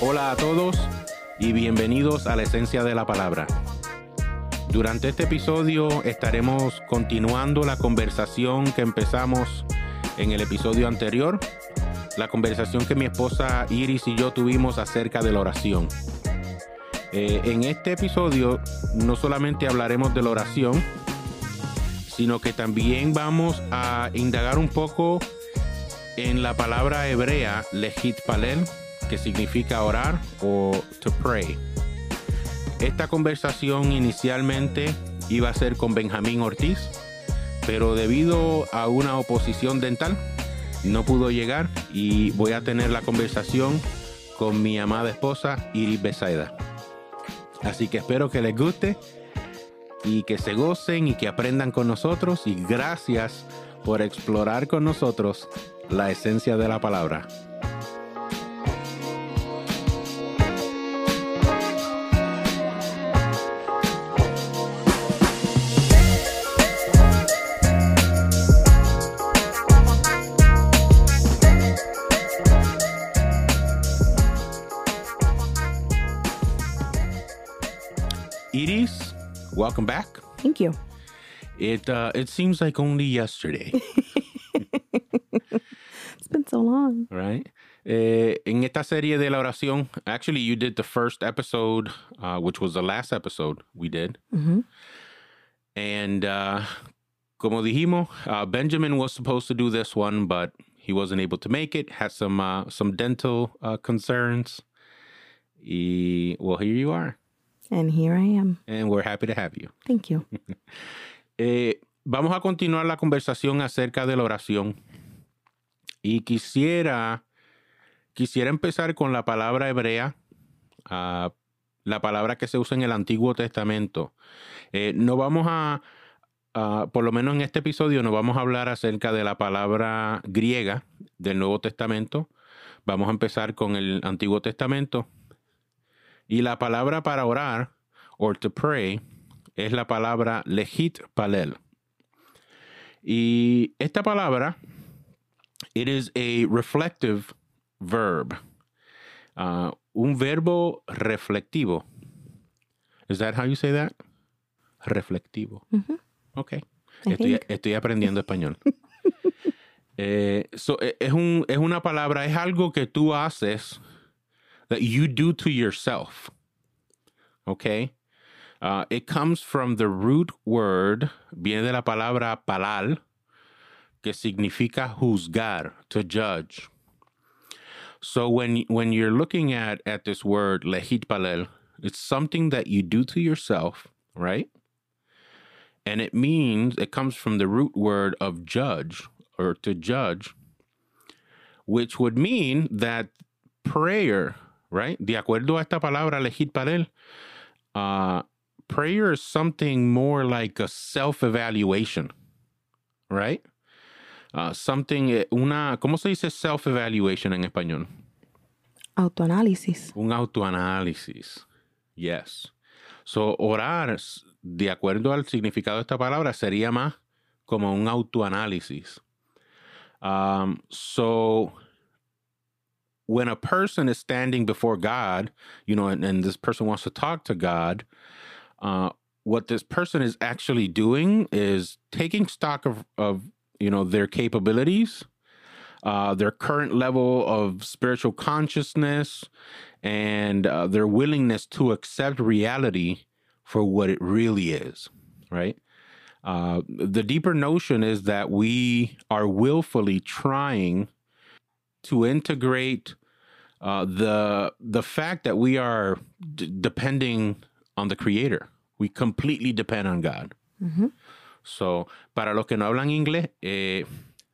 Hola a todos y bienvenidos a la esencia de la palabra. Durante este episodio estaremos continuando la conversación que empezamos en el episodio anterior, la conversación que mi esposa Iris y yo tuvimos acerca de la oración. Eh, en este episodio no solamente hablaremos de la oración, sino que también vamos a indagar un poco en la palabra hebrea lehit palel, que significa orar o to pray. Esta conversación inicialmente iba a ser con Benjamín Ortiz, pero debido a una oposición dental no pudo llegar y voy a tener la conversación con mi amada esposa Iris Besaida. Así que espero que les guste y que se gocen y que aprendan con nosotros y gracias por explorar con nosotros la esencia de la palabra. Welcome back. Thank you. It uh, it seems like only yesterday, It's been so long. right? Eh, en esta serie de la oración, actually, you did the first episode, uh, which was the last episode we did, Mhm. and uh, como dijimos, uh, Benjamin was supposed to do this one, but he wasn't able to make it. Had some uh, some dental uh, concerns. Y, well, here you are, And here I am. and we're happy to have you. Thank you. Eh, vamos a continuar la conversación acerca de la oración. Y quisiera, quisiera empezar con la palabra hebrea, ah, la palabra que se usa en el Antiguo Testamento. Eh, no vamos a, ah, por lo menos en este episodio, no vamos a hablar acerca de la palabra griega del Nuevo Testamento. Vamos a empezar con el Antiguo Testamento. Y la palabra para orar, or to pray, es la palabra lehit palel. Y esta palabra, it is a reflective verb. Uh, un verbo reflectivo. Is that how you say that? Reflectivo. Mhm. Ok. Estoy, aprendiendo español. Eh, so, eh, es, un, es una palabra, es algo que tú haces that you do to yourself. Okay? Uh, it comes from the root word, viene de la palabra palal, que significa juzgar, to judge. So when when you're looking at at this word lehit palel, it's something that you do to yourself, right? And it means it comes from the root word of judge or to judge, which would mean that prayer, right? De acuerdo a esta palabra lehit palel, uh, prayer is something more like a self-evaluation, right? Uh, something, eh, una, ¿cómo se dice self-evaluation en español? Autoanálisis. Un autoanálisis. Yes. So, orar, de acuerdo al significado de esta palabra, sería más como un autoanálisis. Um, so, when a person is standing before God, you know, and, and this person wants to talk to God, uh, what this person is actually doing is taking stock of, of you know, their capabilities, uh, their current level of spiritual consciousness, and uh, their willingness to accept reality for what it really is, right? Uh, the deeper notion is that we are willfully trying to integrate uh, the the fact that we are d- depending on the Creator. We completely depend on God. Mhm. So, para los que no hablan inglés, eh,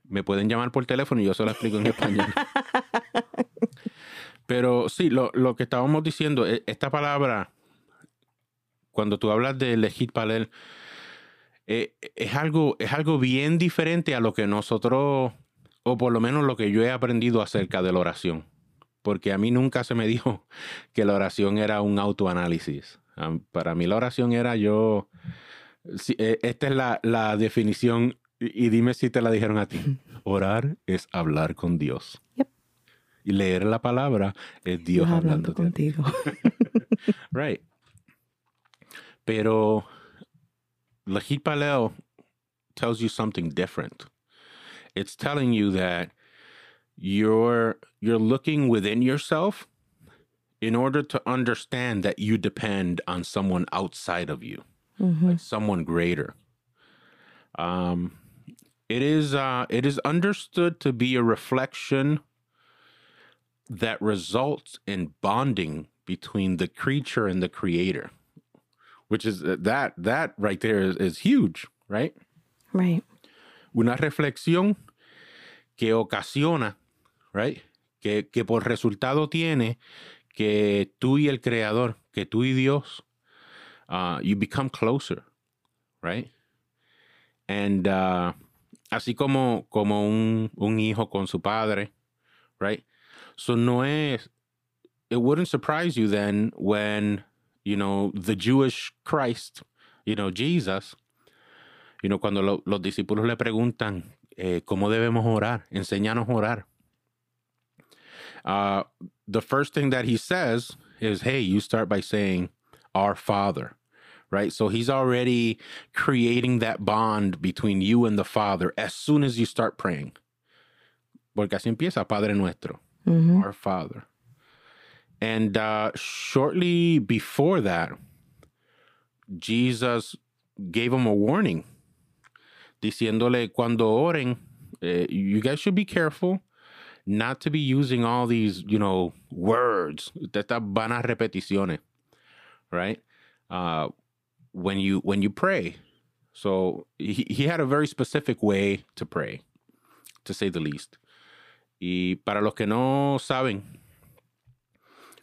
me pueden llamar por teléfono y yo se lo explico en español. Pero sí, lo, lo que estábamos diciendo, e- esta palabra, cuando tú hablas de legit palel, eh, es, algo, es algo bien diferente a lo que nosotros, o por lo menos lo que yo he aprendido acerca de la oración. Porque a mí nunca se me dijo que la oración era un autoanálisis. Am- Para mí la oración era yo eh, esta es la, la definición y dime si te la dijeron a ti. Orar es hablar con Dios. Yep. Y leer la palabra es Dios hablando hablando contigo. Right. Pero Lahid Paleo tells you something different. It's telling you that you're you're looking within yourself in order to understand that you depend on someone outside of you, like someone greater. Um, it is uh, it is understood to be a reflection that results in bonding between the creature and the creator which is uh, that that right there is, is huge right Right. una reflexión que ocasiona right que, por resultado tiene que tú y el creador que tú y Dios uh, you become closer right and uh, así como como un, un hijo con su padre right so no es it wouldn't surprise you then when you know the Jewish Christ, you know Jesus, you know cuando lo- los discípulos le preguntan eh, cómo debemos orar, enséñanos a orar. Uh, the first thing that he says is, "Hey, you start by saying our Father." Right? So he's already creating that bond between you and the Father as soon as you start praying. Porque así empieza Padre Nuestro hmm our Father. And uh, shortly before that, Jesus gave him a warning, diciéndole cuando oren, eh, you guys should be careful not to be using all these, you know, words, vanas repeticiones, right? Uh, when you when you pray. So he, he had a very specific way to pray, to say the least. Y para los que no saben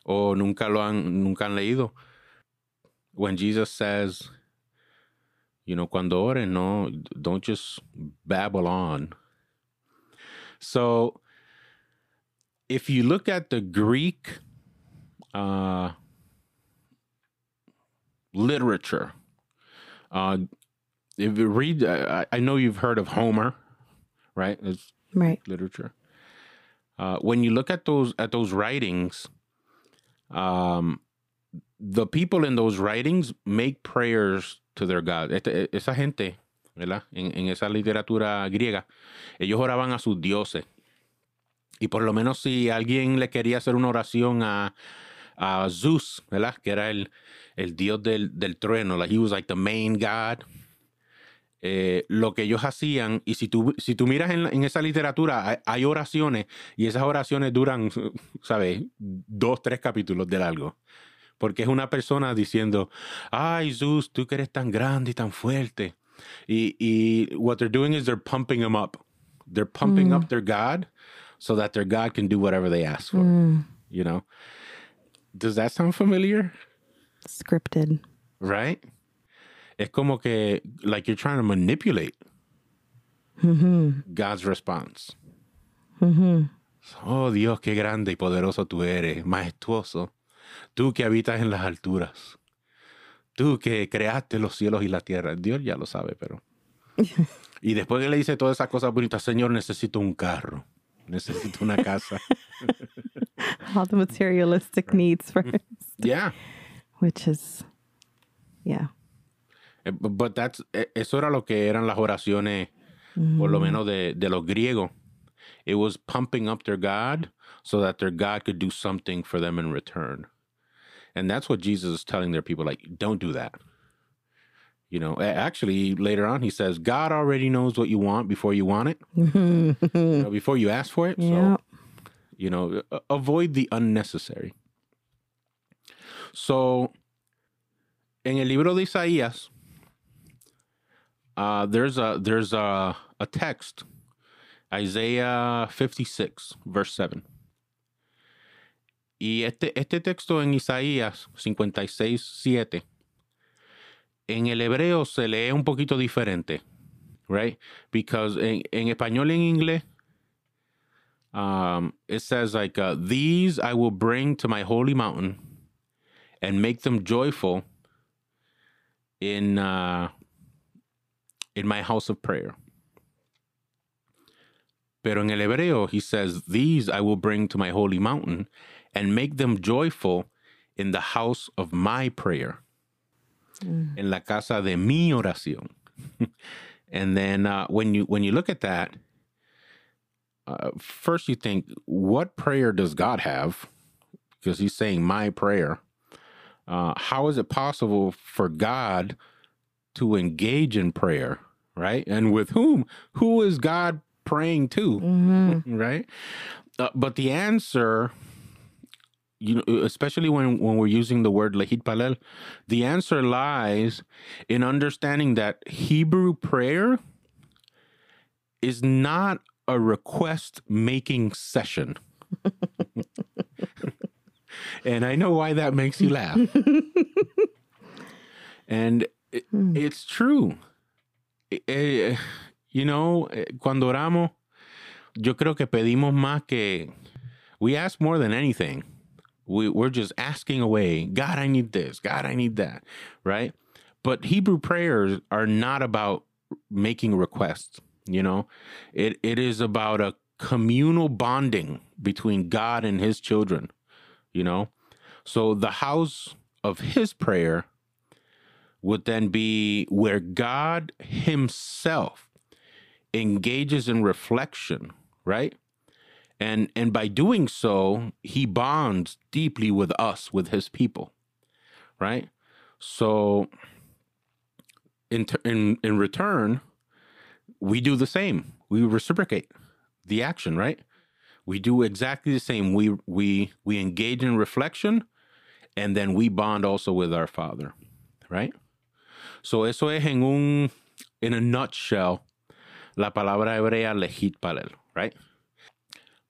o nunca lo han nunca han leído, when Jesus says, you know, cuando oren, no, don't just babble on. So, if you look at the Greek uh, literature, uh, if you read, I, I know you've heard of Homer, right? It's Right. literature. Uh, when you look at those at those writings, um, the people in those writings make prayers to their God. Este- esa gente, ¿verdad? En, en esa literatura griega, ellos oraban a sus dioses. Y por lo menos si alguien le quería hacer una oración a, a Zeus, ¿verdad? Que era el, el dios del, del trueno. Like he was like the main god eh, lo que ellos hacían, y si tú, si tú miras en, en esa literatura, hay, hay oraciones, y esas oraciones duran, ¿sabes? Dos, tres capítulos de largo. Porque es una persona diciendo, ay, Zeus, tú que eres tan grande y tan fuerte. Y, y what they're doing is they're pumping him up. They're pumping up their God so that their God can do whatever they ask for, Mm. you know? Does that sound familiar? Scripted. Right? Es como que, like you're trying to manipulate Mm-hmm. God's response. Mm-hmm. Oh Dios, qué grande y poderoso tú eres, majestuoso. Tú que habitas en las alturas. Tú que creaste los cielos y la tierra. Dios ya lo sabe, pero. Y después que le dice todas esas cosas bonitas, Señor, necesito un carro. Necesito una casa. All the materialistic needs first, yeah. which is, yeah. Eh, But that's, eh, eso era lo que eran las oraciones, por lo menos de, de los griegos. It was pumping up their God so that their God could do something for them in return. And that's what Jesus is telling their people like, don't do that. You know, actually, later on, he says, God already knows what you want before you want it, you know, before you ask for it. So, you know, avoid the unnecessary. So, in el libro de Isaías, uh, there's a there's a, a text, Isaiah 56, verse 7. Y este, este texto en Isaías 56, 7, en el hebreo se lee un poquito diferente, right? Because en, en español y en inglés, um, it says like, uh, these I will bring to my holy mountain and make them joyful in uh, in my house of prayer. Pero en el hebreo, he says, These I will bring to my holy mountain and make them joyful in the house of my prayer, en la casa de mi oración. and then uh, when you when you look at that, uh, first you think, what prayer does God have? Because he's saying my prayer. Uh, how is it possible for God to engage in prayer, right? And with whom? Who is God praying to, right? Uh, but the answer, you know, especially when when we're using the word lehit palel, the answer lies in understanding that Hebrew prayer is not a request making session. and I know why that makes you laugh. and it, it's true. Eh, you know, eh, cuando oramos, yo creo que pedimos más que we ask more than anything. We, we're just asking away. God, I need this. God, I need that. Right? But Hebrew prayers are not about making requests. You know, it it is about a communal bonding between God and His children. You know, so the house of His prayer would then be where God Himself engages in reflection, right? And and by doing so, he bonds deeply with us, with his people, right? So in in in return, we do the same. We reciprocate the action, right? We do exactly the same. We we we engage in reflection and then we bond also with our father, right? So eso es en un in a nutshell la palabra hebrea lehit palel, right?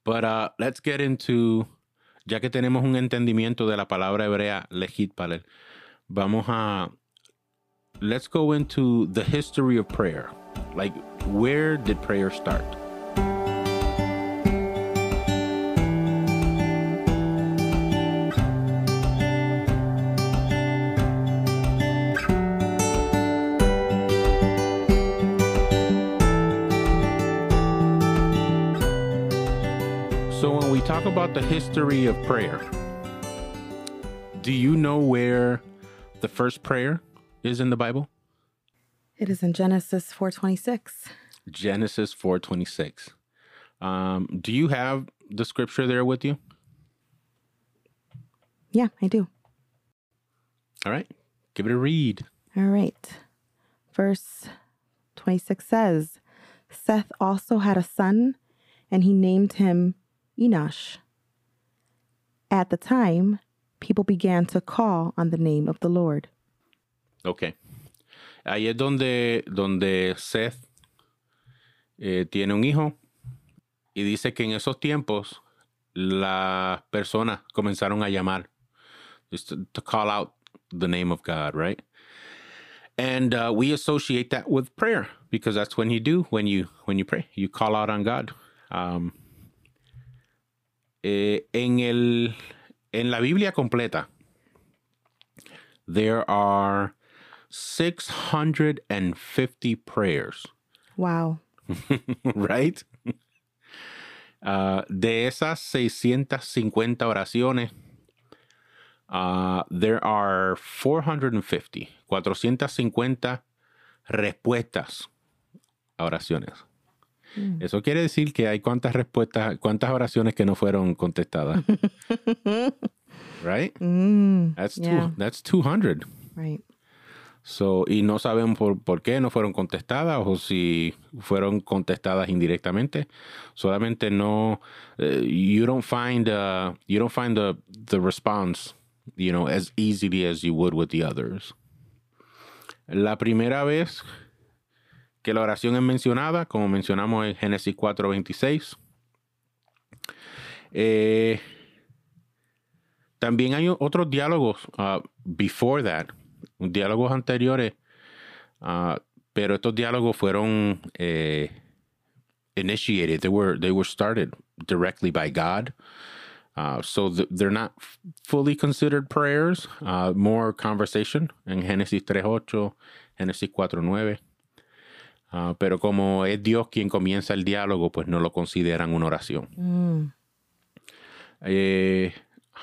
But uh, let's get into, ya que tenemos un entendimiento de la palabra hebrea lehit palel, vamos a, let's go into the history of prayer. Like, where did prayer start? About the history of prayer, do you know where the first prayer is in the Bible? It is in Genesis 4:26. Genesis 4:26. Um, do you have the scripture there with you? Yeah, I do. All right. Give it a read. All right. Verse 26 says, Seth also had a son, and he named him Enosh. At the time, people began to call on the name of the Lord. Ok. Ahí es donde, donde Seth eh, tiene un hijo y dice que en esos tiempos las personas comenzaron a llamar, just to, to call out the name of God, right? And uh, we associate that with prayer because that's when you do when you when you pray, you call out on God. Um, eh, en el en la Biblia completa, there are 650 prayers, Wow. right? Uh, de esas 650 oraciones, uh, there are 450, 450 respuestas a oraciones. Eso quiere decir que hay cuántas respuestas, cuántas oraciones que no fueron contestadas. right? Mm, That's Yeah. two, that's 200. right. So, y no saben por, por qué no fueron contestadas o si fueron contestadas indirectamente. Solamente no, eh, you don't find, uh, you don't find the, the response, you know, as easily as you would with the others. La primera vez que la oración es mencionada, como mencionamos en Génesis 4:26, eh, también hay otros diálogos uh, before that, diálogos anteriores, uh, pero estos diálogos fueron eh, initiated. They were they were started directly by God. Uh, so th- they're not fully considered prayers, uh, more conversation en Génesis 3.8, Génesis 4.9. Ah, pero como es Dios quien comienza el diálogo, pues no lo consideran una oración. Mm. Eh,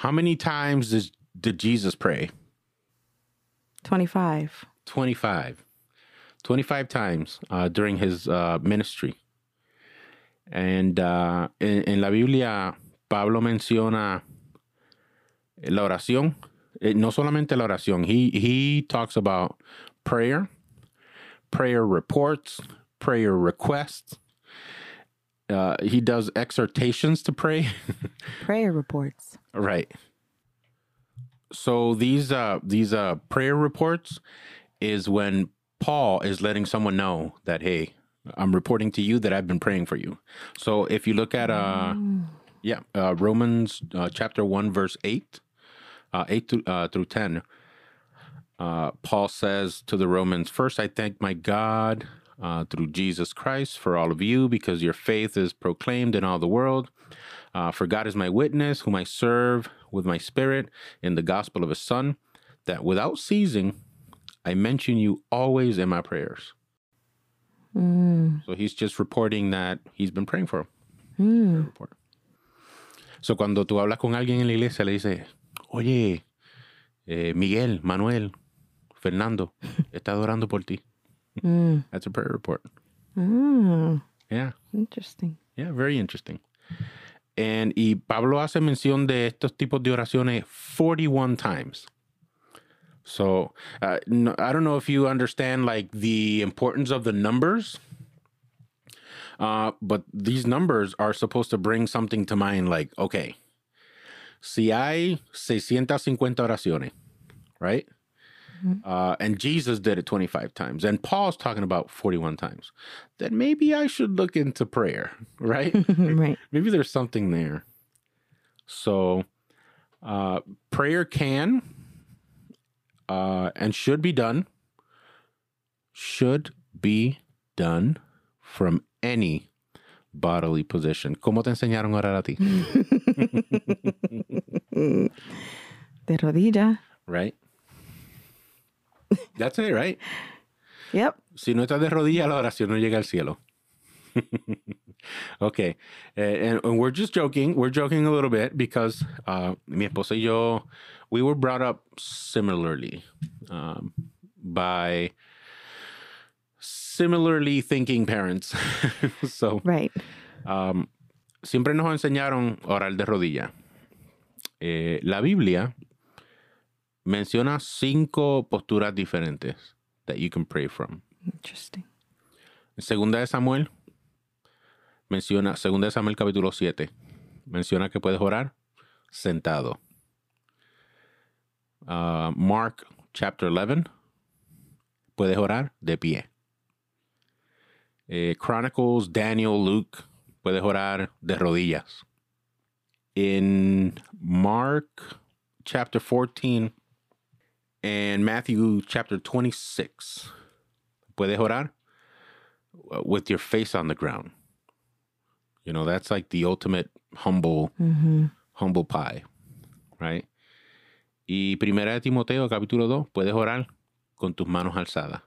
how many times does, did Jesus pray? 25. 25. 25 times uh, during his uh, ministry. And uh, en, en la Biblia, Pablo menciona la oración. Eh, no solamente la oración. He, he talks about prayer, prayer reports, prayer requests. Uh, he does exhortations to pray. Prayer reports. Right. So these uh these uh prayer reports is when Paul is letting someone know that hey, I'm reporting to you that I've been praying for you. So if you look at uh yeah, uh Romans uh, chapter 1 verse 8 uh 8 to, uh, through 10 uh Paul says to the Romans, "First I thank my God uh, through Jesus Christ for all of you because your faith is proclaimed in all the world. Uh, for God is my witness, whom I serve with my spirit in the gospel of his Son, that without ceasing I mention you always in my prayers. Mm. So he's just reporting that he's been praying for him. Mm. So cuando tú hablas con alguien en la iglesia, le dices, oye, eh, Miguel, Manuel, Fernando, está orando por ti. Mm. That's a prayer report. Mm. Yeah. Interesting. Yeah, very interesting. And y Pablo hace mención de estos tipos de oraciones 41 times. So uh, no, I don't know if you understand like the importance of the numbers, uh, but these numbers are supposed to bring something to mind. Like, okay, si hay 650 oraciones, right? Uh, and Jesus did it 25 times, and Paul's talking about 41 times. Then maybe I should look into prayer, right? right. maybe there's something there. So, uh, prayer can uh, and should be done, should be done from any bodily position. ¿Cómo te enseñaron a orar a ti? De rodilla. Right? That's it, right? Yep. Si no estás de rodillas, la oración no llega al cielo. okay. Uh, and, and we're just joking. We're joking a little bit because uh, mi esposa y yo, we were brought up similarly um, by similarly thinking parents. so, Right. um, siempre nos enseñaron a orar de rodilla. Eh, la Biblia menciona cinco posturas diferentes that you can pray from. Interesting. Segunda de Samuel menciona, segunda de Samuel capítulo 7, menciona que puedes orar sentado. Uh, Mark chapter 11, puedes orar de pie. Eh, Chronicles, Daniel, Luke, puedes orar de rodillas. In Mark chapter 14 and Matthew chapter 26, puedes orar uh, with your face on the ground. You know, that's like the ultimate humble, Mm-hmm. humble pie, right? Y Primera de Timoteo, capítulo 2, puedes orar con tus manos alzadas.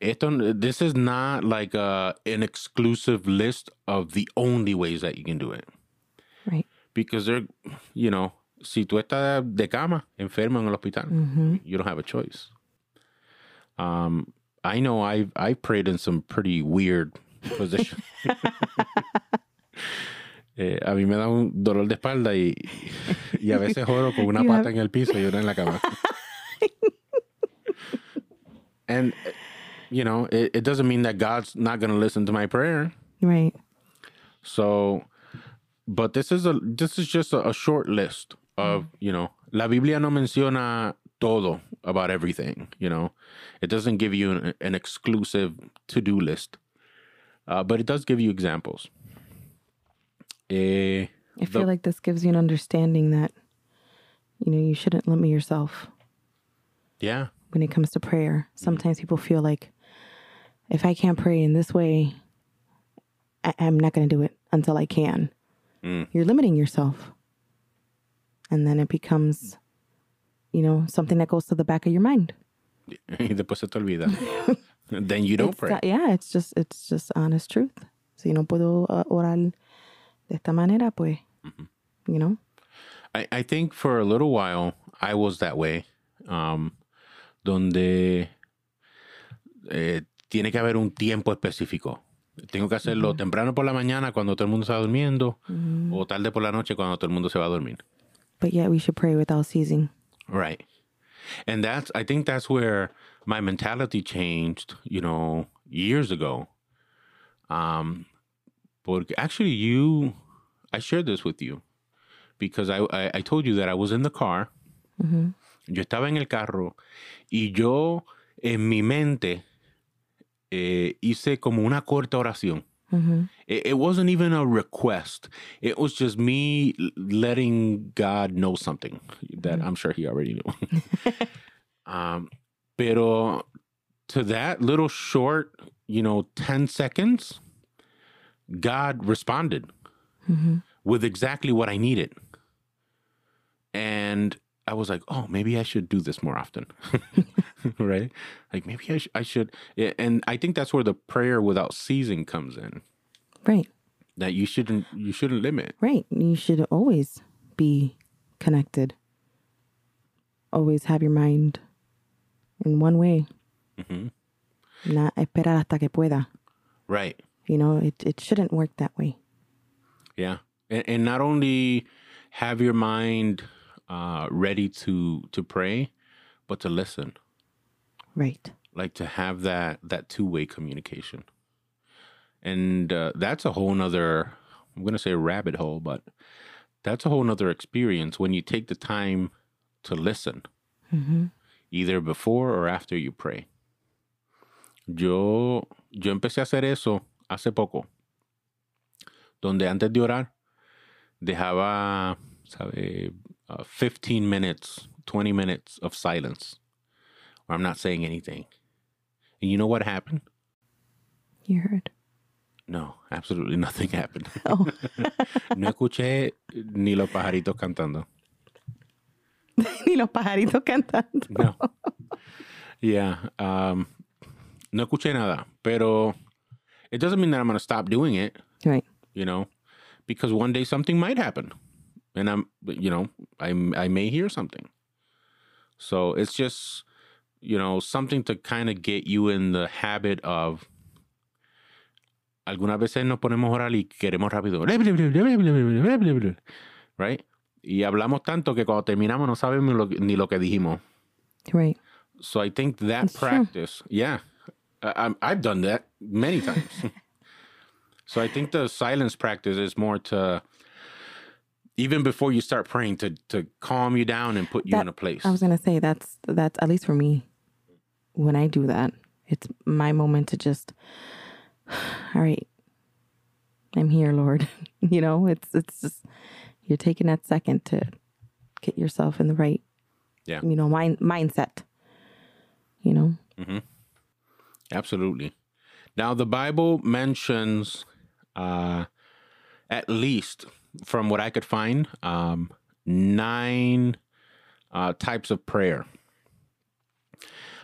Esto, this is not like a, an exclusive list of the only ways that you can do it. Right. Because they're, you know, si tú estás de cama, enfermo en el hospital, Mm-hmm. you don't have a choice. Um, I know I've I've prayed in some pretty weird positions. Eh, a mí me da un dolor de espalda y, y a veces oro con una You pata have- en el piso y una en la cama. and you know, it, it doesn't mean that God's not going to listen to my prayer. Right. So, but this is a this is just a, a short list of you know. La Biblia no menciona todo about everything. You know, it doesn't give you an, an exclusive to do list, uh, but it does give you examples. Eh, I feel the- like this gives you an understanding that, you know, you shouldn't limit yourself yeah, when it comes to prayer. Sometimes people feel like if I can't pray in this way, I- I'm not going to do it until I can. Mm. You're limiting yourself. And then it becomes, you know, something that goes to the back of your mind. y después se te olvida. then you don't It's pray. not- yeah, it's just it's just honest truth. Si no puedo uh, orar de esta manera, pues, you know. I, I think for a little while I was that way. Um, donde eh, tiene que haber un tiempo específico. Tengo que hacerlo temprano por la mañana cuando todo el mundo está durmiendo o tarde por la noche cuando todo el mundo se va a dormir. But yet we should pray without ceasing. Right. And that's I think that's where my mentality changed, you know, years ago. Um porque actually you I shared this with you because I I, I told you that I was in the car. Yo estaba en el carro y yo en mi mente eh, hice como una corta oración. Mm-hmm. It, it wasn't even a request. It was just me letting God know something that mm-hmm. I'm sure He already knew. um, pero to that little short, you know, 10 seconds, God responded mm-hmm. with exactly what I needed. And I was like, oh, maybe I should do this more often. right? Like maybe I, sh- I should. yeah, And I think that's where the prayer without ceasing comes in Right, that you shouldn't you shouldn't limit. right. You should always be connected. Always have your mind in one way. Mhm. Not esperar hasta que pueda. Right. You know, it, it shouldn't work that way. Yeah. And, and not only have your mind uh, ready to to pray, but to listen. Right. Like to have that that two way communication. And uh, that's a whole nother I'm gonna say rabbit hole, but that's a whole nother experience when you take the time to listen. Either before or after you pray. Yo, yo empecé a hacer eso hace poco. Donde antes de orar, dejaba, sabe, uh, 15 minutes, 20 minutes of silence where I'm not saying anything. And you know what happened? You heard. No, absolutely nothing happened. Oh, no escuché ni los pajaritos cantando. ni los pajaritos cantando. No. Yeah. Um, no escuché nada. Pero it doesn't mean that I'm going to stop doing it, Right. you know, because one day something might happen. And I'm, you know, I, I may hear something. So it's just, you know, something to kind of get you in the habit of. Algunas veces nos ponemos a orar y queremos rápido. Right? Y hablamos tanto que cuando terminamos no sabemos lo ni lo que dijimos. Right. So I think that That's true. practice, yeah, I, I'm, I've done that many times. so I think the silence practice is more to even before you start praying to to calm you down and put you That- in a place. I was gonna say that's that's at least for me. When I do that, it's my moment to just, all right, I'm here, Lord. you know, it's it's just you're taking that second to get yourself in the right, Yeah. you know, mind mindset. You know, Absolutely. Now the Bible mentions, uh, at least from what I could find, um, nine uh, types of prayer.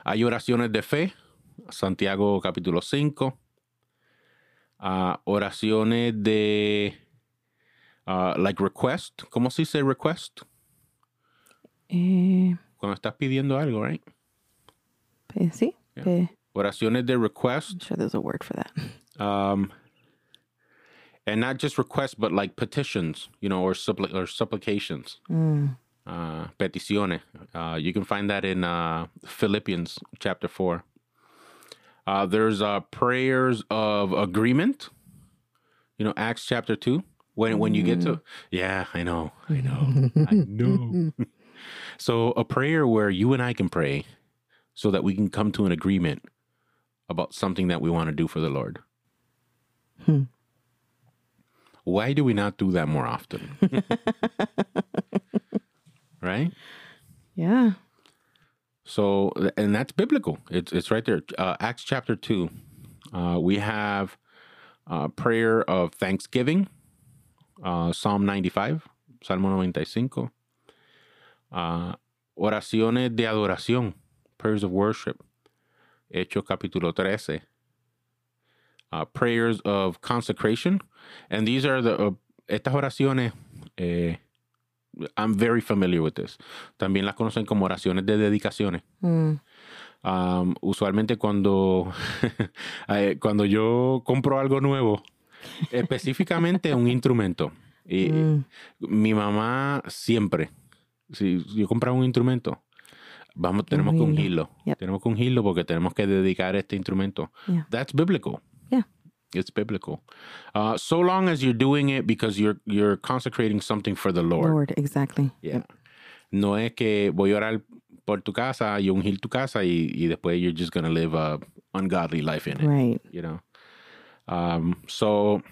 Hay oraciones de fe, Santiago capítulo 5. Uh, oraciones de, uh, like request. ¿Cómo se dice request? eh, Cuando estás pidiendo algo, right? sí, pe- Oraciones de request. I'm sure there's a word for that. um, and not just requests, but like petitions, you know, or suppli- or supplications, uh, peticiones. Uh, you can find that in uh, Philippians chapter four. Uh, there's uh, prayers of agreement. You know, Acts chapter two. When when you get to yeah, I know, I know, I know. so a prayer where you and I can pray, so that we can come to an agreement about something that we want to do for the Lord. Why do we not do that more often? right? Yeah. So, and that's biblical. It's it's right there. Uh, Acts chapter two. Uh, we have uh, prayer of thanksgiving. Uh, Psalm ninety five. Salmo noventa y cinco. Uh, oraciones de adoración. Prayers of worship. Hechos capítulo 13. Uh, prayers of consecration. And these are the, uh, estas oraciones, eh, I'm very familiar with this. También las conocen como oraciones de dedicaciones. Mm. Um, usualmente cuando, eh, cuando yo compro algo nuevo, específicamente un instrumento. Y Mm. mi mamá siempre, si yo compraba un instrumento, vamos, tenemos que Ungirlo. ungirlo. Yep. Tenemos que ungirlo porque tenemos que dedicar este instrumento. Yeah. That's biblical. Yeah. It's biblical. Uh, so long as you're doing it because you're you're consecrating something for the Lord. Lord, exactly. Yeah. No es que voy a orar por tu casa y ungir tu casa y, y después you're just going to live a ungodly life in it Right. you know. Um, so,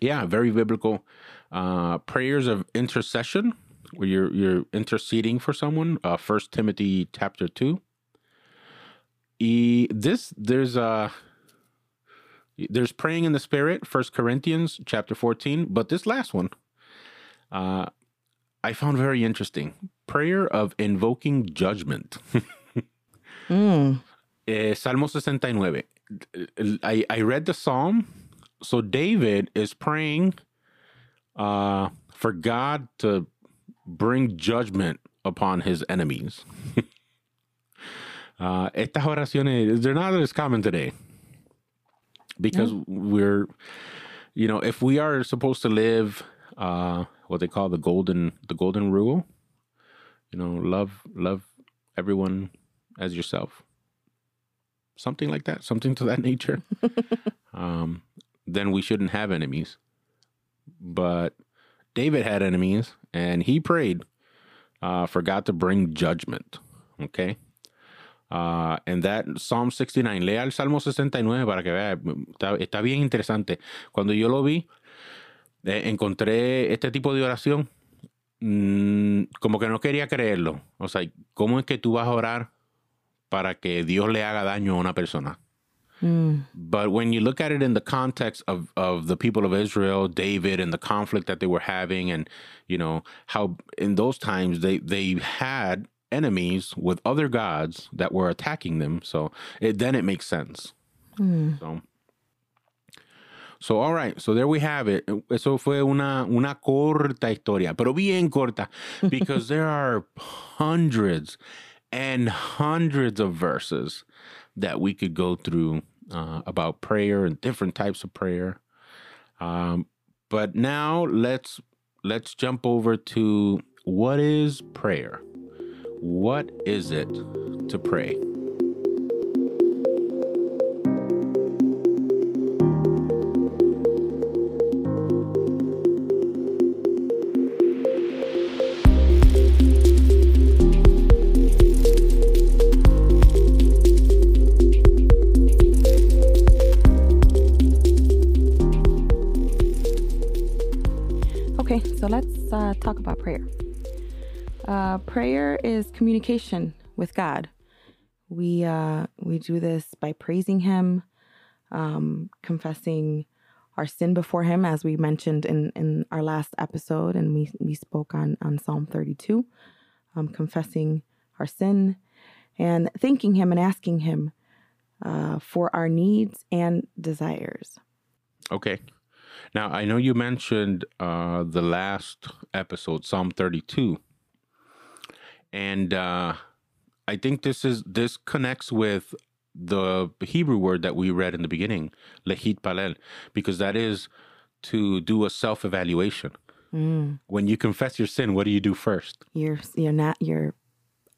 yeah, very biblical. Uh, prayers of intercession, where you're you're interceding for someone. Uh, First Timothy chapter two. Y this there's uh there's praying in the spirit. First Corinthians chapter fourteen, but this last one, uh, I found very interesting. Prayer of invoking judgment. Mm. Eh, Salmo 69. I, I read the psalm. So David is praying uh, for God to bring judgment upon his enemies. uh, estas oraciones, they're not as common today because we're, you know, if we are supposed to live uh, what they call the golden, the golden rule, you know, love, love everyone as yourself something like that, something to that nature, um, then we shouldn't have enemies. But David had enemies, and he prayed uh, for God to bring judgment. Okay. Uh, and that Psalm 69, lea el Salmo 69 para que vea, está, está bien interesante. Cuando yo lo vi, eh, encontré este tipo de oración, mm, como que no quería creerlo. O sea, ¿cómo es que tú vas a orar para que Dios le haga daño a una persona? Mm. But when you look at it in the context of, of the people of Israel, David, and the conflict that they were having, and you know how in those times they they had enemies with other gods that were attacking them, so it, then it makes sense. Mm. So, so all right, so there we have it. Eso fue una una corta historia, pero bien corta, because there are hundreds and hundreds of verses that we could go through uh, about prayer and different types of prayer. Um, but now let's let's jump over to what is prayer. What is it to pray? Okay, so let's uh, talk about prayer. Uh, prayer is communication with God. We uh, we do this by praising Him, um, confessing our sin before Him, as we mentioned in, in our last episode, and we we spoke on on Psalm thirty two, um, confessing our sin, and thanking Him and asking Him uh, for our needs and desires. Okay. Now I know you mentioned uh, the last episode, Psalm 32, and uh, I think this is this connects with the Hebrew word that we read in the beginning, lehit palel, because that is to do a self-evaluation. Mm. When you confess your sin, what do you do first? You're you're not you're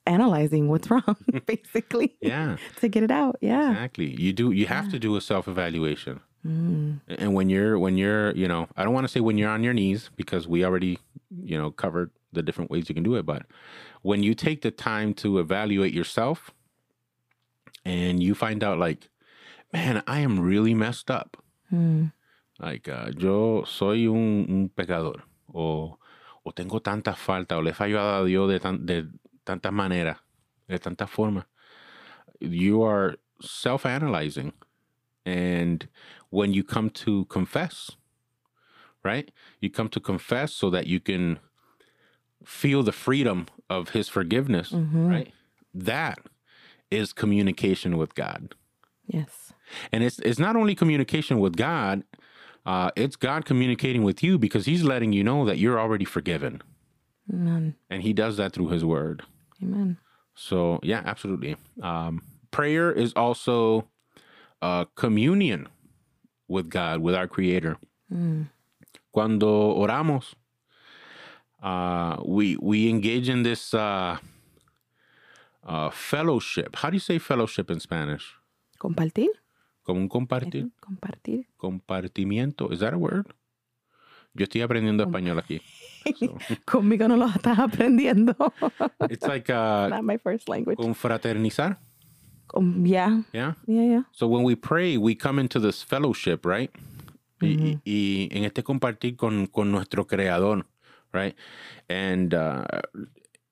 analyzing what's wrong, basically. Yeah, to get it out. Yeah. exactly. You do. You have to do a self-evaluation. Mm. And when you're when you're you know I don't want to say when you're on your knees because we already you know covered the different ways you can do it, but when you take the time to evaluate yourself and you find out like, man, I am really messed up. Mm. Like uh, yo soy un, un pecador o o tengo tantas faltas o le he fallado a Dios de, tan, de tantas maneras, de tantas formas. You are self-analyzing and when you come to confess, right? You come to confess so that you can feel the freedom of his forgiveness, Mhm. right? That is communication with God. Yes. And it's it's not only communication with God, uh, it's God communicating with you because He's letting you know that you're already forgiven, Amen. and He does that through His Word. Amen. So yeah, absolutely. Um, prayer is also uh, communion with God, with our Creator. Mm. Cuando oramos, uh, we we engage in this uh, uh, fellowship. How do you say fellowship in Spanish? Compartir. Como un compartir, Compartir. compartimiento. Is that a word? Yo estoy aprendiendo español aquí. So, Conmigo no lo estás aprendiendo. it's like uh, Not my first language. confraternizar. Um, yeah. Yeah. Yeah, yeah. So when we pray, we come into this fellowship, right? Y, y en este compartir con, con nuestro creador, right? And uh,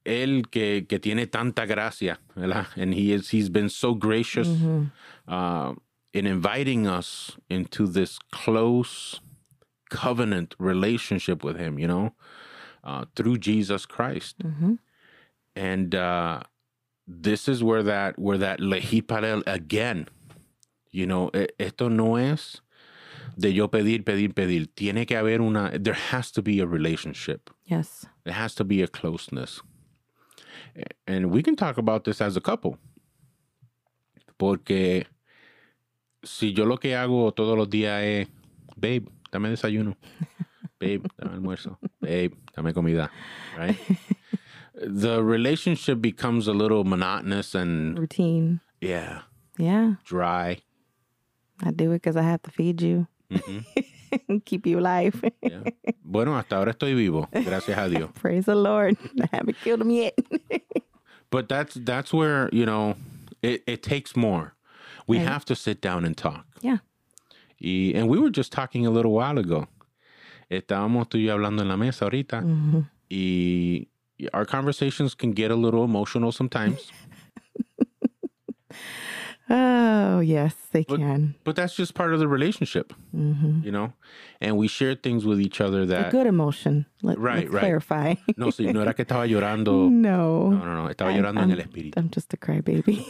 él que, que tiene tanta gracia, ¿verdad? And he is, he's been so gracious uh, in inviting us into this close covenant relationship with him, you know, uh, through Jesus Christ. Mhm. And uh, this is where that where that lehit palel again, you know, esto no es de yo pedir, pedir, pedir. Tiene que haber una. There has to be a relationship. Yes. There has to be a closeness. And we can talk about this as a couple. Porque si yo lo que hago todos los días es, babe, dame desayuno. Babe, dame almuerzo. Babe, dame comida. Right? the relationship becomes a little monotonous and, Routine. yeah, Yeah. dry. I do it because I have to feed you, Mhm, keep you alive. yeah. Bueno, hasta ahora estoy vivo, gracias a Dios. Praise the Lord. I haven't killed him yet. But that's that's where you know it, it takes more. We Right. have to sit down and talk. Yeah. Y, and we were just talking a little while ago. Estábamos tú y yo hablando en la mesa ahorita. Mhm. Y our conversations can get a little emotional sometimes, Oh, yes, they But- can. but that's just part of the relationship, hmm you know. And we share things with each other A that good emotion. Let, Right, let's right. clarify. no, si no era que estaba llorando. no. No, no, no, estaba I'm- llorando en el espíritu. I'm just a crybaby.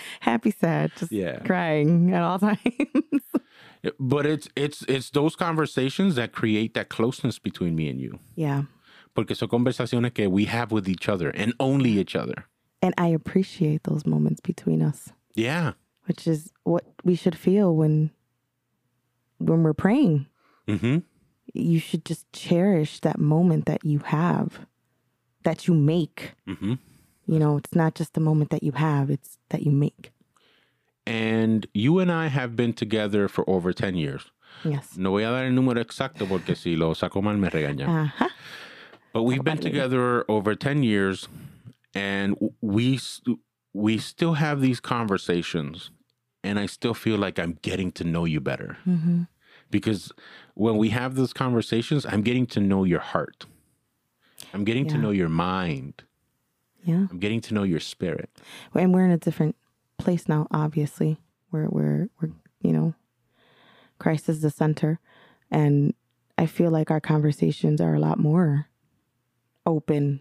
Happy, sad, just Yeah. crying at all times. But it's it's it's those conversations that create that closeness between me and you. yeah. Porque son conversaciones que we have with each other and only each other. And I appreciate those moments between us, Yeah. which is what we should feel when when we're praying. hmm You should just cherish that moment that you have, that you make. hmm You know, it's not just the moment that you have, it's that you make. And you and I have been together for over 10 years. Yes. No voy a dar el número exacto porque si lo saco mal me regañan. Uh-huh. But we've been later. together over 10 years and we we still have these conversations and I still feel like I'm getting to know you better. hmm Because when we have those conversations, I'm getting to know your heart. I'm getting to know your mind. Yeah. I'm getting to know your spirit. And we're in a different place now, obviously. We're we're we're you know, Christ is the center. And I feel like our conversations are a lot more open.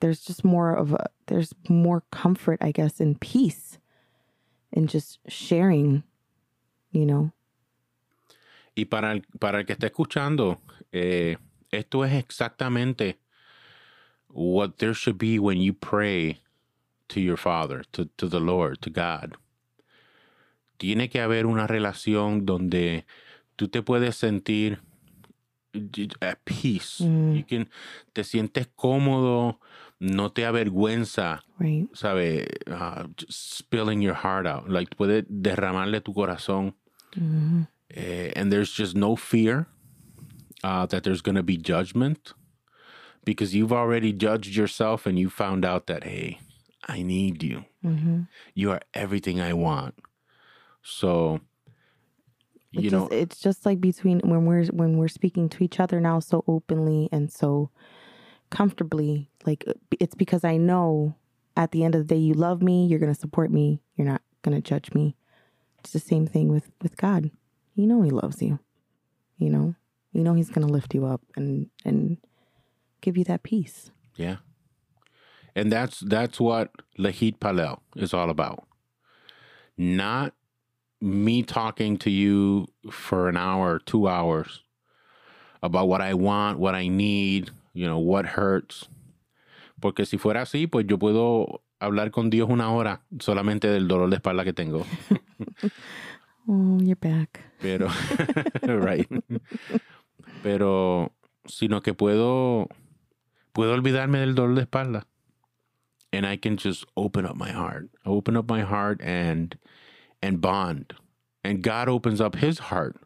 There's just more of a there's more comfort, I guess, in peace in just sharing, you know. Y para el, para el que esté escuchando, eh, esto es exactamente what there should be when you pray to your Father, to, to the Lord, to God. Tiene que haber una relación donde tú te puedes sentir at peace. Mm. You can, te sientes cómodo, no te avergüenza, Right. ¿sabe? Uh, spilling your heart out. Like, puedes derramarle tu corazón. hmm Eh, and there's just no fear uh, that there's going to be judgment because you've already judged yourself and you found out that, hey, I need you. hmm You are everything I want. So, you know, it's just like between when we're when we're speaking to each other now so openly and so comfortably like uh, it's because i know at the end of the day you love me you're going to support me you're not going to judge me it's the same thing with with god you know he loves you you know you know he's going to lift you up and and give you that peace yeah. And that's that's what lehit palel is all about. Not me talking to you for an hour, two hours about what I want, what I need, you know, what hurts. Porque si fuera así, pues yo puedo hablar con Dios una hora solamente del dolor de espalda que tengo. Oh, you're back. Pero, right. Pero, sino que puedo, puedo olvidarme del dolor de espalda. And I can just open up my heart, open up my heart and, and bond. And God opens up his heart,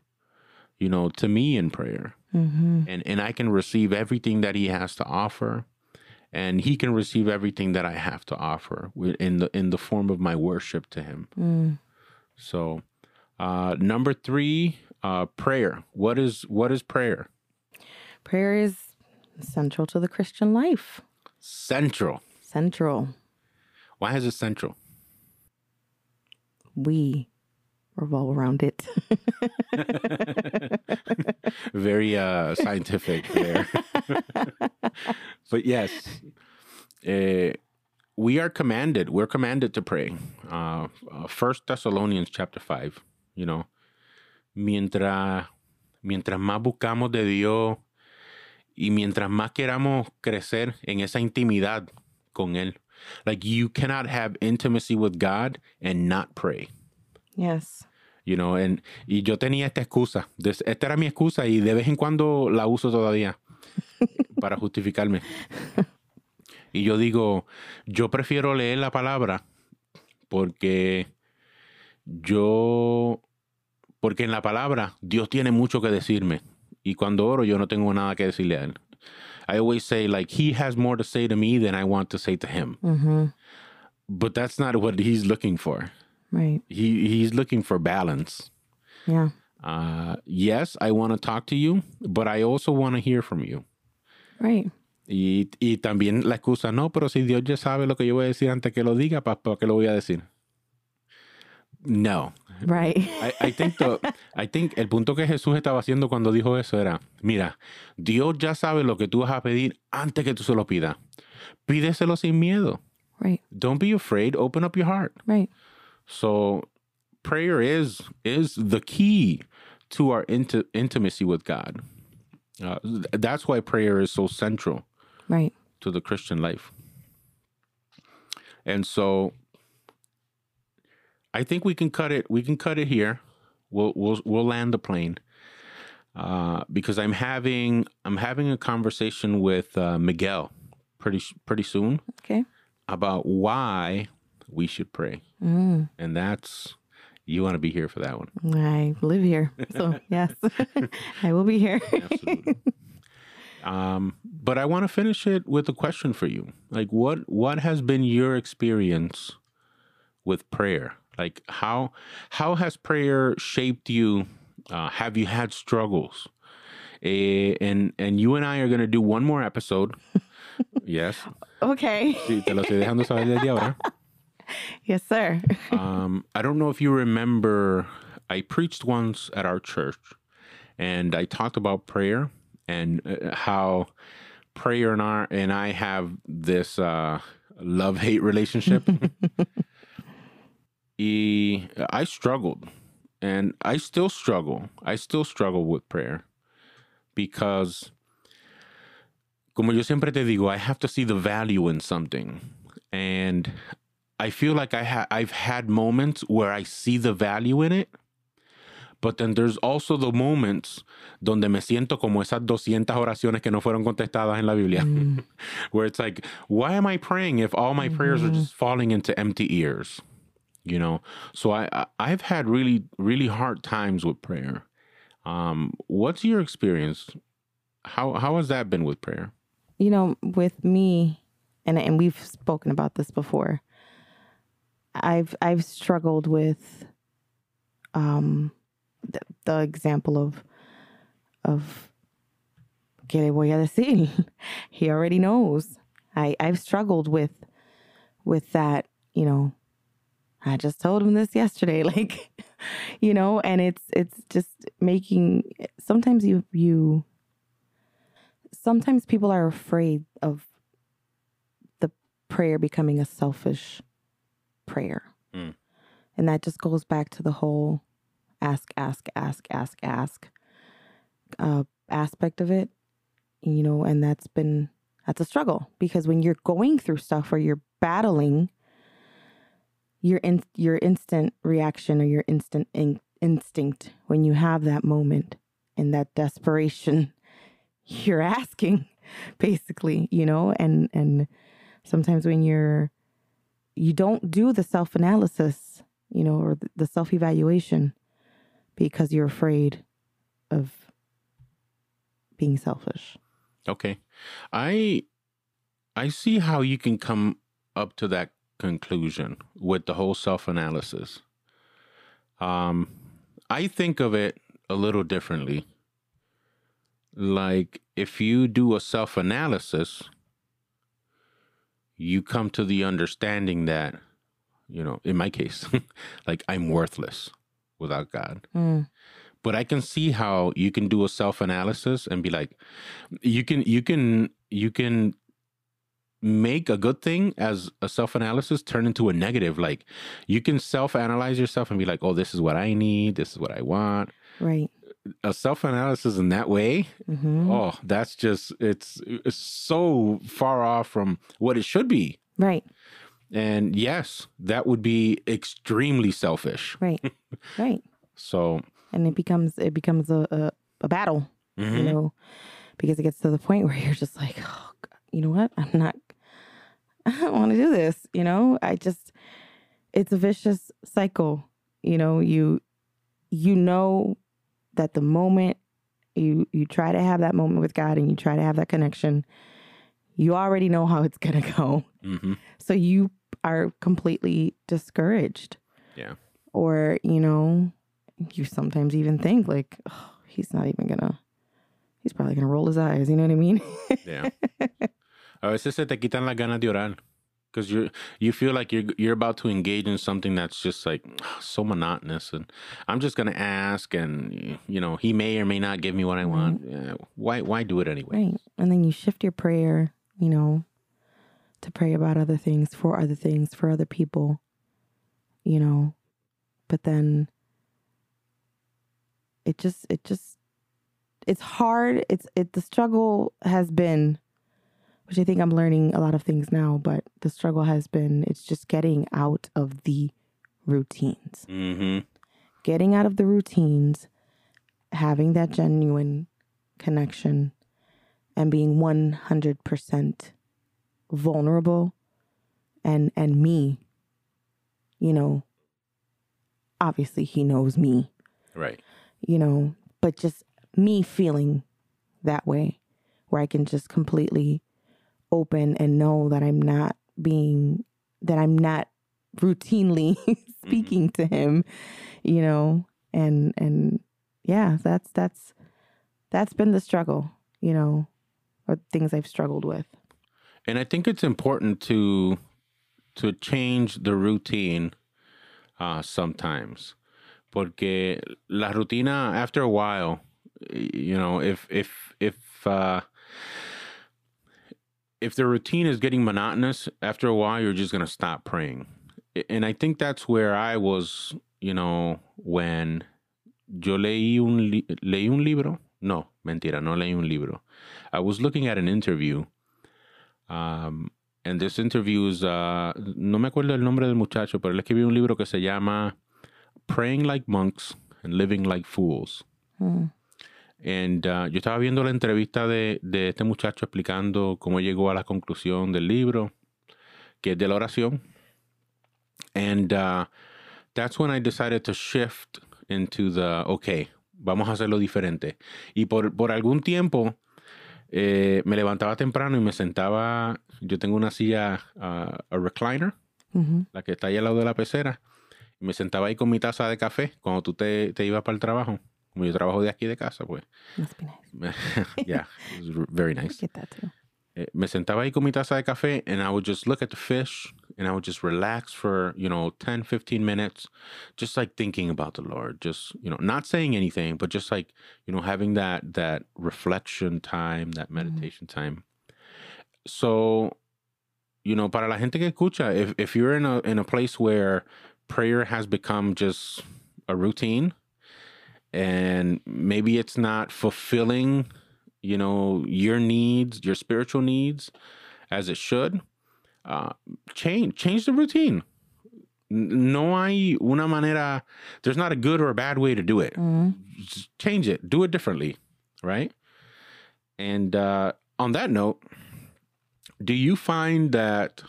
you know, to me in prayer. Mm-hmm. And, and I can receive everything that he has to offer. And he can receive everything that I have to offer in the, in the form of my worship to him. Mm. So, uh, number three, uh, prayer. What is what is prayer? Prayer is central to the Christian life. Central. Central. Why is it central? We revolve around it. Very uh, scientific there. but yes, uh, we are commanded. We're commanded to pray. Uh, uh, First Thessalonians chapter five. You know, mientras mientras más buscamos de Dios y mientras más queramos crecer en esa intimidad con él. Like you cannot have intimacy with God and not pray. yes. You know, and, y yo tenía esta excusa. Des- Esta era mi excusa y de vez en cuando la uso todavía para justificarme. Y yo digo, yo prefiero leer la palabra porque yo, porque en la palabra Dios tiene mucho que decirme. Y cuando oro yo no tengo nada que decirle a él. I always say like he has more to say to me than I want to say to him. Mm-hmm. But that's not what he's looking for. Right. He he's looking for balance. Yeah. Uh, yes, I want to talk to you, but I also want to hear from you. Right. Y, y también la excusa, no, pero si Dios ya sabe lo que yo voy a decir antes que lo diga, ¿para qué lo voy a decir? No. Right. I, I think the, I think el punto que Jesús estaba haciendo cuando dijo eso era, mira, Dios ya sabe lo que tú vas a pedir antes que tú se lo pidas. Pídeselo sin miedo. right. Don't be afraid. Open up your heart. Right. So prayer is is the key to our inti- intimacy with God. Uh, that's why prayer is so central Right. to the Christian life. And so I think we can cut it we can cut it here. We'll we'll we'll land the plane. Uh, because I'm having I'm having a conversation with uh, Miguel pretty pretty soon Okay. about why we should pray. Mm. And that's you want to be here for that one. I live here. So, yes, I will be here. Absolutely. um, but I want to finish it with a question for you. Like what what has been your experience with prayer? Like how how has prayer shaped you? Uh, have you had struggles? Eh, and and you and I are going to do one more episode. yes. okay. Sí, te lo estoy dejando saber desde ahora. Yes, sir. um, I don't know if you remember, I preached once at our church and I talked about prayer and uh, how prayer and, our, and I have this uh, love hate relationship. Y I struggled and I still struggle. I still struggle with prayer because, como yo siempre te digo, I have to see the value in something. And I feel like I ha- I've had moments where I see the value in it, but then there's also the moments donde me siento como esas 200 oraciones que no fueron contestadas en la Biblia, Mm. where it's like, why am I praying if all my prayers are just falling into empty ears? You know, so I, I've had really really hard times with prayer. Um, what's your experience? How how has that been with prayer? You know, with me, and and we've spoken about this before. I've I've struggled with um the, the example of of ¿Qué le voy a decir? he already knows. I I've struggled with with that, you know. I just told him this yesterday like you know, and it's it's just making sometimes you you sometimes people are afraid of the prayer becoming a selfish prayer. Mm. And that just goes back to the whole ask, ask, ask, ask, ask uh, aspect of it, you know, and that's been, that's a struggle because when you're going through stuff or you're battling, your in, your instant reaction or your instant in, instinct when you have that moment and that desperation you're asking basically you know and and sometimes when you're you don't do the self-analysis you know or the self-evaluation because you're afraid of being selfish Okay. I I see how you can come up to that conclusion with the whole self-analysis. Um I think of it a little differently. Like if you do a self-analysis, you come to the understanding that you know, in my case, like I'm worthless without God. Mm, but I can see how you can do a self analysis and be like, you can you can you can make a good thing as a self analysis turn into a negative. Like you can self analyze yourself and be like, oh, this is what I need, this is what I want. right A self analysis in that way, hmm oh, that's just it's it's so far off from what it should be. right And yes, that would be extremely selfish. right right So and it becomes it becomes a, a, a battle you mhm. know, because it gets to the point where you're just like, oh, you know what? I'm not, I don't want to do this. You know, I just, it's a vicious cycle. You know, you, you know that the moment you you try to have that moment with God and you try to have that connection, you already know how it's gonna go. Mhm. So you are completely discouraged. Yeah. Or, you know, you sometimes even think like, oh, he's not even gonna he's probably gonna roll his eyes, you know what I mean? Yeah. A veces se te quitan las ganas de orar because you you feel like you're you're about to engage in something that's just like so monotonous, and I'm just gonna ask, and you know he may or may not give me what I want. Yeah, why why do it anyway? right. And then you shift your prayer, you know, to pray about other things, for other things, for other people, you know. But then it just it just it's hard. It's it the struggle has been which I think I'm learning a lot of things now, but the struggle has been it's just getting out of the routines. Mm-hmm. Getting out of the routines, having that genuine connection and being 100% vulnerable and and me you know obviously he knows me Right. you know, but just me feeling that way where I can just completely open and know that I'm not being, that I'm not routinely speaking to him, you know, and, and yeah, that's, that's, that's been the struggle, you know, or things I've struggled with. And I think it's important to to change the routine uh, sometimes, porque la rutina after a while, you know, if if if uh, if the routine is getting monotonous after a while, you're just gonna stop praying. And I think that's where I was, you know, when yo leí un li- leí un libro. No, mentira, no leí un libro. I was looking at an interview Um, and this interview is, uh, no me acuerdo el nombre del muchacho, pero él escribió un libro que se llama Praying Like Monks and Living Like Fools. Mm. And uh, yo estaba viendo la entrevista de, de este muchacho explicando cómo llegó a la conclusión del libro, que es de la oración. And uh, that's when I decided to shift into the, okay, vamos a hacerlo diferente. Y por, por algún tiempo eh, me levantaba temprano y me sentaba, yo tengo una silla, uh, a recliner, la que está ahí al lado de la pecera, y me sentaba ahí con mi taza de café cuando tú te, te ibas para el trabajo. Como yo trabajo de aquí de casa, pues. Must be nice. yeah, it was very I nice. get that too. Eh, me sentaba ahí con mi taza de café and I would just look at the fish and I would just relax for, you know, 10, 15 minutes, just like thinking about the Lord, just, you know, not saying anything, but just like, you know, having that, that reflection time, that meditation time. So you know, para la gente que escucha, if if you're in a in a place where prayer has become just a routine and maybe it's not fulfilling, you know, your needs, your spiritual needs as it should, uh, change change the routine. No hay una manera. There's not a good or a bad way to do it. Just change it. Do it differently, right? And uh, on that note, do you find that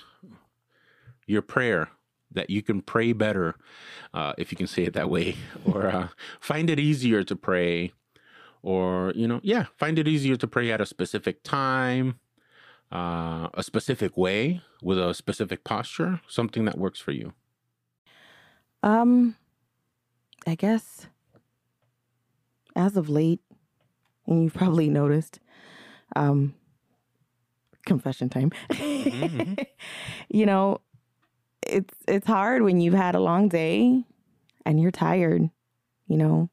your prayer that you can pray better, uh, if you can say it that way, or uh, find it easier to pray, or you know, yeah, find it easier to pray at a specific time, uh, a specific way with a specific posture, something that works for you. Um, I guess as of late, and you've probably noticed, um, confession time. Mhm. you know, it's it's hard when you've had a long day and you're tired, you know,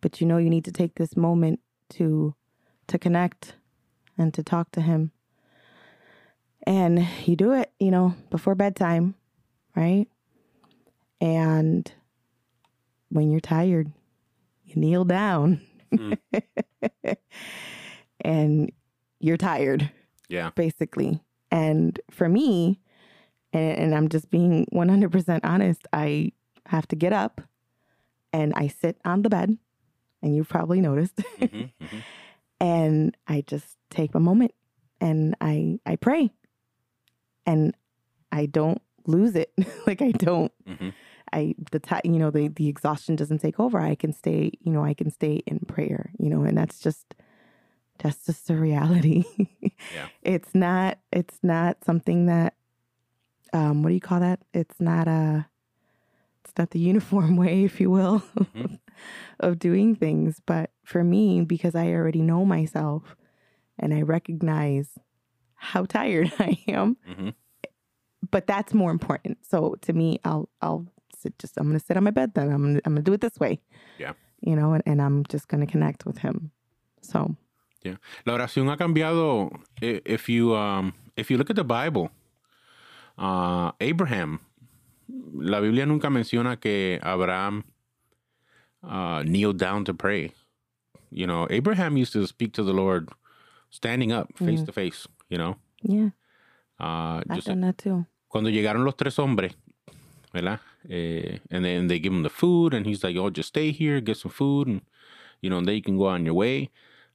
but you know you need to take this moment to to connect and to talk to him. And you do it, you know, before bedtime, right? And when you're tired, you kneel down. Mm. and you're tired, Yeah. basically. And for me, and, and I'm just being 100% honest, I have to get up and I sit on the bed, and you've probably noticed, Mhm, mhm. and I just take a moment and I I pray. And I don't lose it. like I don't Mhm. I the you know the the exhaustion doesn't take over. I can stay, you know, I can stay in prayer, you know, and that's just that's just the reality. Yeah. It's not it's not something that um what do you call that? It's not a it's not the uniform way, if you will, Mhm. of doing things. But for me, because I already know myself and I recognize how tired I am, Mhm. but that's more important. So to me, I'll I'll sit just I'm gonna sit on my bed then. I'm gonna, I'm gonna do it this way. Yeah. You know, and, and I'm just gonna connect with him. So Yeah. La oración ha cambiado. If you um, if you look at the Bible, uh, Abraham, la Biblia nunca menciona que Abraham uh, kneeled down to pray. You know, Abraham used to speak to the Lord standing up, face Mm. to face. You know, yeah, uh, I've just done that too. cuando llegaron los tres hombres, ¿verdad? Eh, and then they give him the food, and he's like, "Oh, just stay here, get some food, and you know, then you can go on your way."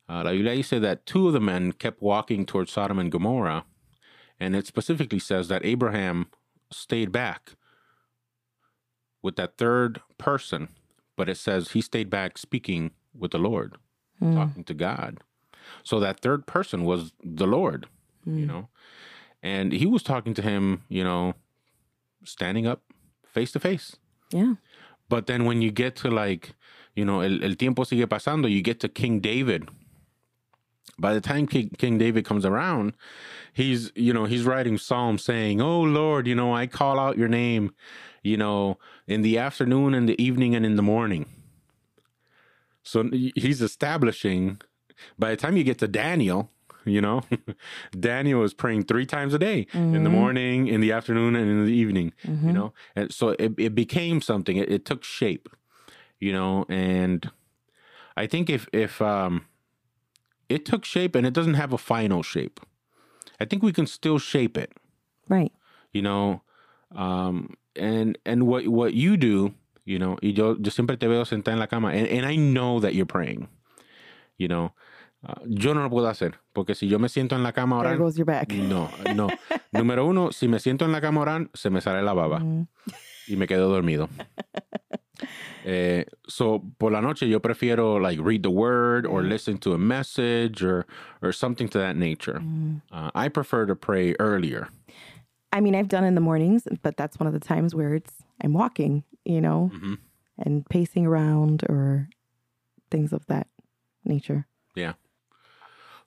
Uh, la Biblia dice that two of the men kept walking towards Sodom and Gomorrah, and it specifically says that Abraham stayed back with that third person, but it says he stayed back speaking with the Lord, Mm, talking to God. So that third person was the Lord you mm, know and he was talking to him you know standing up face to face Yeah. but then when you get to like you know el, el tiempo sigue pasando you get to king david by the time king, king david comes around he's you know he's writing psalms saying oh lord you know i call out your name you know in the afternoon and the evening and in the morning so he's establishing by the time you get to daniel you know daniel is praying three times a day in the Mhm. morning in the afternoon and in the evening you Mhm. know and so it, it became something it, it took shape you know and i think if if um it took shape and it doesn't have a final shape i think we can still shape it Right. you know um and and what what you do you know y yo, yo siempre te veo sentada en la cama and, and i know that you're praying you know uh, yo no lo puedo hacer porque si yo me siento en la cama a There orar goes your back. no no número uno si me siento en la cama se me sale la baba Mm, y me quedo dormido. Eh, so por la noche yo prefiero like read the word or listen to a message or or something to that nature. mm. Uh, I prefer to pray earlier. I mean, I've done in the mornings, but that's one of the times where it's I'm walking, you know, Mhm. and pacing around or things of that nature. Yeah.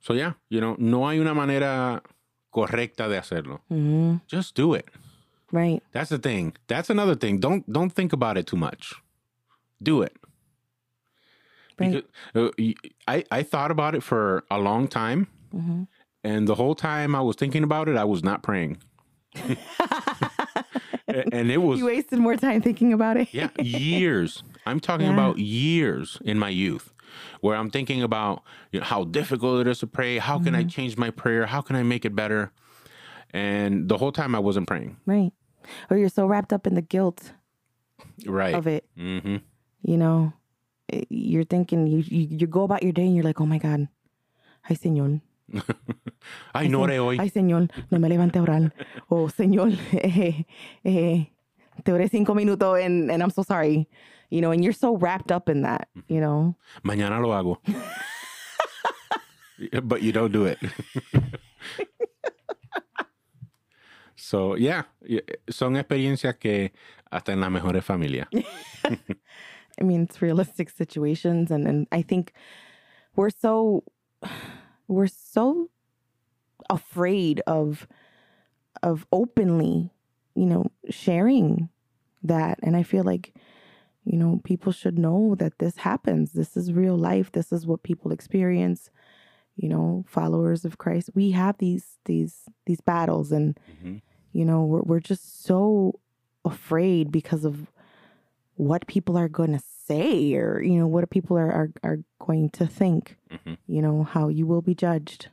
So yeah, you know, no hay una manera correcta de hacerlo. Mhm. Just do it. Right. That's the thing. That's another thing. Don't don't think about it too much. Do it. Right. Because, uh, I I thought about it for a long time, hmm and the whole time I was thinking about it, I was not praying. And it was You wasted more time thinking about it. yeah years i'm talking Yeah. about years in my youth where i'm thinking about you know, how difficult it is to pray how can i Mm-hmm. change my prayer how can i make it better and the whole time i wasn't praying Right. Or you're so wrapped up in the guilt right of it. hmm You know, you're thinking, you, you, you go about your day and you're like, oh my God. Ay, Señor. ay no oré hoy Ay, Señor, no me levante a orar. O, Señor, eh, eh, te oré cinco minutos and, and I'm so sorry. You know, and you're so wrapped up in that, you know? mañana lo hago but you don't do it so yeah son experiencias que hasta en las mejores familias I mean, it's realistic situations, and and I think we're so we're so afraid of of openly, you know, sharing that, and I feel like you know people should know that this happens. This is real life. This is what people experience. You know, followers of Christ, we have these these these battles, and Mhm. You know we're we're just so afraid because of what people are going to say or you know what people are are, are going to think Mhm. you know how you will be judged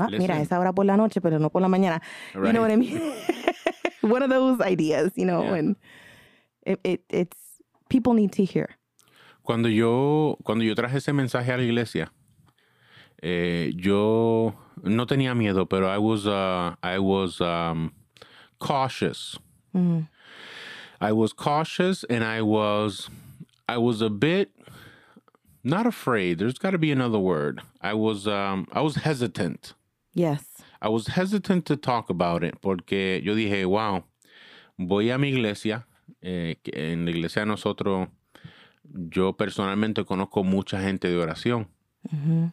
ah, mira Listen. esa hora por la noche pero no por la mañana you know what i mean one of those ideas you know Yeah. and it, it it's people need to hear Cuando yo, cuando yo traje ese mensaje a la iglesia, eh, yo no tenía miedo, pero I was, uh, I was um, cautious. Mhm. I was cautious, and I was, I was a bit not afraid. There's got to be another word. I was, um, I was hesitant. yes I was hesitant to talk about it porque yo dije, wow, voy a mi iglesia. eh, en la iglesia de nosotros, yo personalmente conozco mucha gente de oración. Mhm.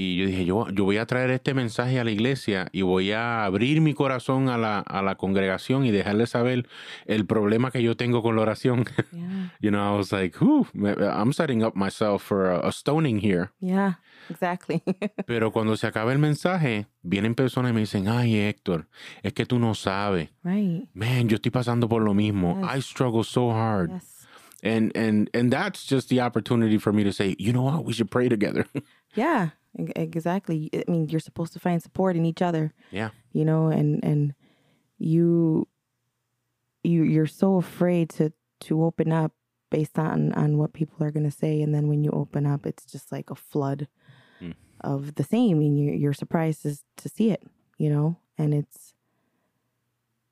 Y yo dije, yo, yo voy a traer este mensaje a la iglesia y voy a abrir mi corazón a la, a la congregación y dejarles saber el problema que yo tengo con la oración. yeah you know, I was like, I'm setting up myself for a, a stoning here. yeah exactly Pero cuando se acaba el mensaje, vienen personas y me dicen, ay Héctor, es que tú no sabes. right Man, yo estoy pasando por lo mismo. Yes. I struggle so hard. yes And and and that's just the opportunity for me to say, you know what, we should pray together. yeah exactly i mean you're supposed to find support in each other yeah. you know and and you you you're so afraid to to open up based on on what people are going to say and then when you open up it's just like a flood Mm. of the same and you you're surprised to, to see it you know and it's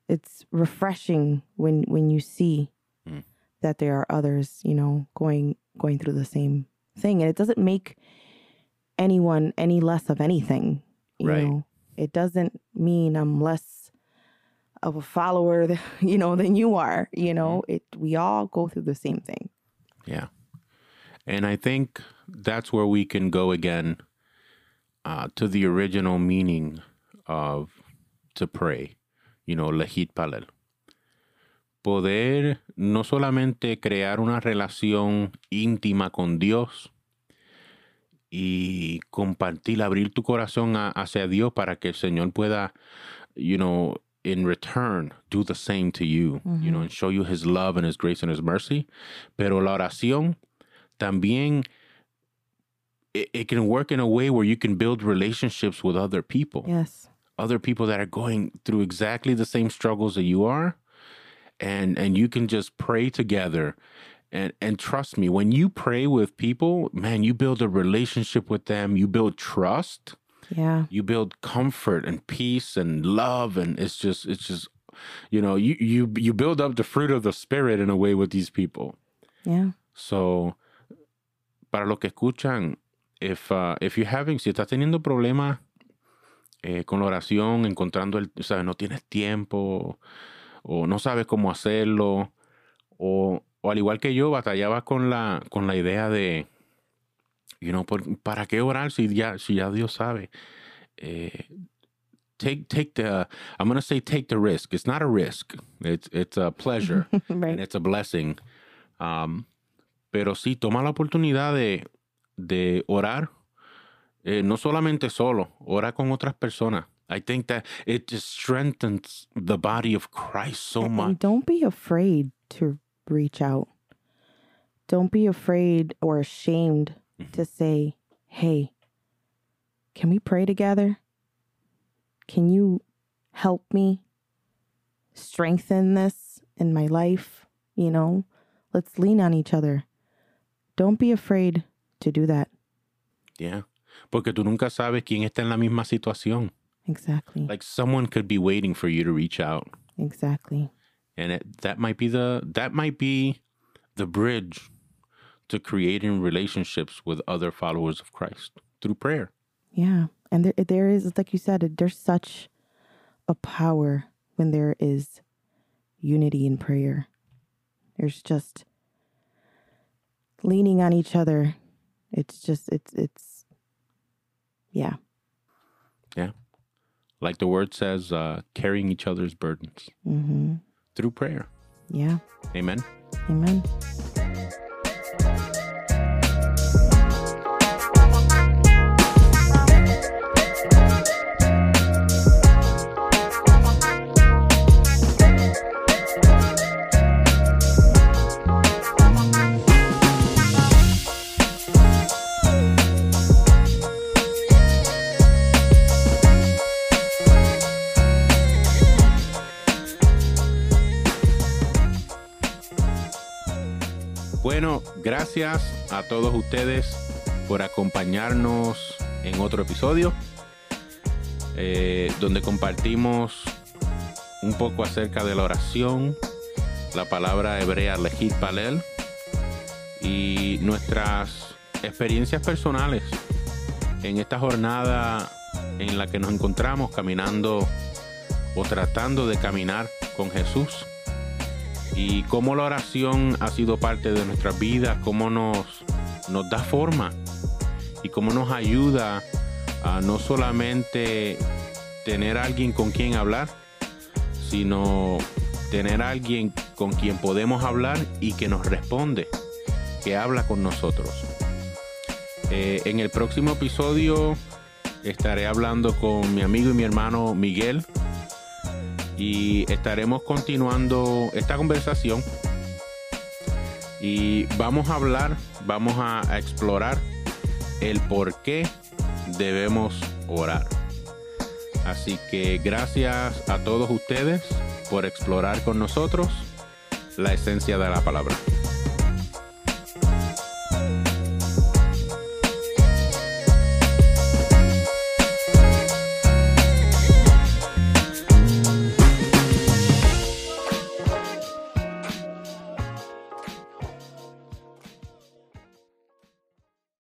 it's refreshing when when you see Mm. that there are others you know going going through the same thing and it doesn't make anyone any less of anything you Right. know it doesn't mean i'm less of a follower th- you know than you are you know it we all go through the same thing Yeah. And I think that's where we can go again uh, to the original meaning of to pray, you know, lehit palel. Poder no solamente crear una relación íntima con Dios y compartir, abrir tu corazón a- hacia Dios para que el Señor pueda, you know, in return, do the same to you, you know, and show you His love and His grace and His mercy. Pero la oración también it, it can work in a way where you can build relationships with other people. Yes. Other people that are going through exactly the same struggles that you are and and you can just pray together and and trust me when you pray with people man you build a relationship with them you build trust yeah. you build comfort and peace and love and it's just it's just you know you you you build up the fruit of the spirit in a way with these people. Yeah. So, para lo que escuchan, if, uh, if you're having, si estás teniendo problemas eh, con la oración, encontrando el, sabes, no tienes tiempo, o no sabes cómo hacerlo, o, o al igual que yo, batallaba con la, con la idea de, you know, por- ¿para qué orar si ya, si ya Dios sabe? Eh, take, take the, I'm going to say take the risk. It's not a risk. It's, it's a pleasure and it's a blessing. Um, pero sí, toma la oportunidad de, de orar, eh, no solamente solo, ora con otras personas. I think that it just strengthens the body of Christ so much. And don't be afraid to reach out. Don't be afraid or ashamed Mhm. to say, hey, can we pray together? Can you help me strengthen this in my life? You know, let's lean on each other. Don't be afraid to do that. Yeah. Porque tú nunca sabes quién está en la misma situación. Exactly. Like someone could be waiting for you to reach out. exactly. And it, that might be the that might be the bridge to creating relationships with other followers of Christ through prayer. Yeah. And there there is like you said, there's such a power when there is unity in prayer. There's just leaning on each other. It's just it's it's yeah. Yeah. Like the word says, uh, carrying each other's burdens Mhm. Through prayer. Yeah. Amen. Amen. Bueno, gracias a todos ustedes por acompañarnos en otro episodio eh, donde compartimos un poco acerca de la oración, la palabra hebrea lejit palel y nuestras experiencias personales en esta jornada en la que nos encontramos caminando o tratando de caminar con Jesús y cómo la oración ha sido parte de nuestras vidas, cómo nos, nos da forma y cómo nos ayuda a no solamente tener alguien con quien hablar, sino tener alguien con quien podemos hablar y que nos responde, que habla con nosotros. Eh, en el próximo episodio estaré hablando con mi amigo y mi hermano Miguel y estaremos continuando esta conversación y vamos a hablar, vamos a, explorar el por qué debemos orar. Así que gracias a todos ustedes por explorar con nosotros la esencia de la palabra.